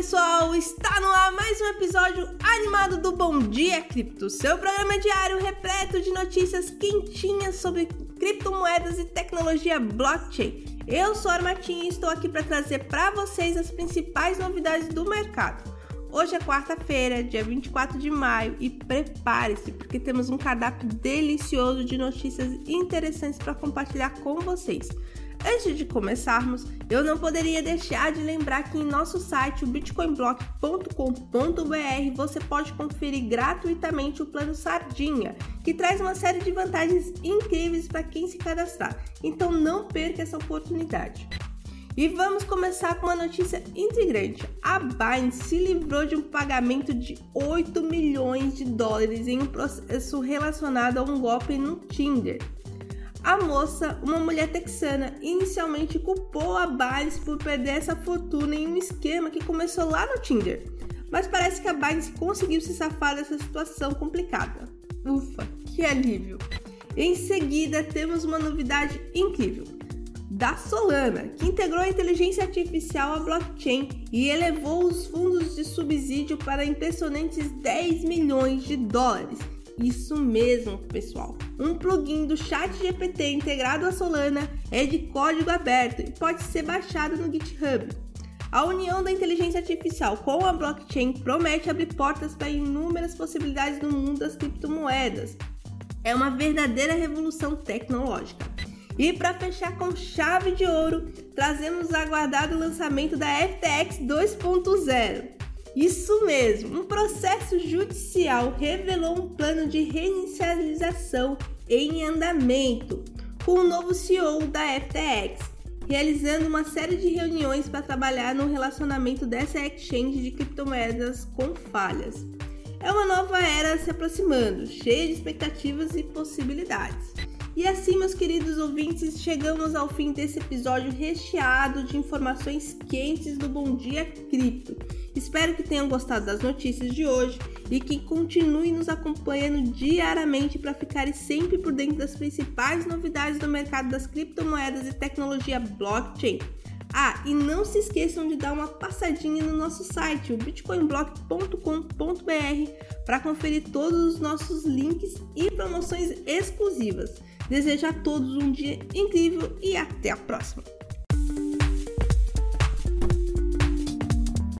pessoal, está no ar mais um episódio animado do Bom Dia Cripto, seu programa diário repleto de notícias quentinhas sobre criptomoedas e tecnologia blockchain. Eu sou a Armatinha e estou aqui para trazer para vocês as principais novidades do mercado. Hoje é quarta-feira, dia 24 de maio, e prepare-se porque temos um cardápio delicioso de notícias interessantes para compartilhar com vocês. Antes de começarmos, eu não poderia deixar de lembrar que em nosso site, o bitcoinblock.com.br, você pode conferir gratuitamente o plano Sardinha, que traz uma série de vantagens incríveis para quem se cadastrar. Então não perca essa oportunidade. E vamos começar com uma notícia intrigante. A Binance se livrou de um pagamento de 8 milhões de dólares em um processo relacionado a um golpe no Tinder. A moça, uma mulher texana, inicialmente culpou a Binance por perder essa fortuna em um esquema que começou lá no Tinder. Mas parece que a Binance conseguiu se safar dessa situação complicada. Ufa, que alívio! Em seguida, temos uma novidade incrível da Solana, que integrou a inteligência artificial à blockchain e elevou os fundos de subsídio para impressionantes 10 milhões de dólares isso mesmo, pessoal. Um plugin do ChatGPT integrado à Solana é de código aberto e pode ser baixado no GitHub. A união da inteligência artificial com a blockchain promete abrir portas para inúmeras possibilidades no mundo das criptomoedas. É uma verdadeira revolução tecnológica. E para fechar com chave de ouro, trazemos o aguardado lançamento da FTX 2.0. Isso mesmo, um processo judicial revelou um plano de reinicialização em andamento com o novo CEO da FTX, realizando uma série de reuniões para trabalhar no relacionamento dessa exchange de criptomoedas com falhas. É uma nova era se aproximando, cheia de expectativas e possibilidades. E assim, meus queridos ouvintes, chegamos ao fim desse episódio recheado de informações quentes do Bom Dia Cripto. Espero que tenham gostado das notícias de hoje e que continuem nos acompanhando diariamente para ficarem sempre por dentro das principais novidades do mercado das criptomoedas e tecnologia blockchain. Ah, e não se esqueçam de dar uma passadinha no nosso site, o bitcoinblock.com.br, para conferir todos os nossos links e promoções exclusivas. Desejo a todos um dia incrível e até a próxima!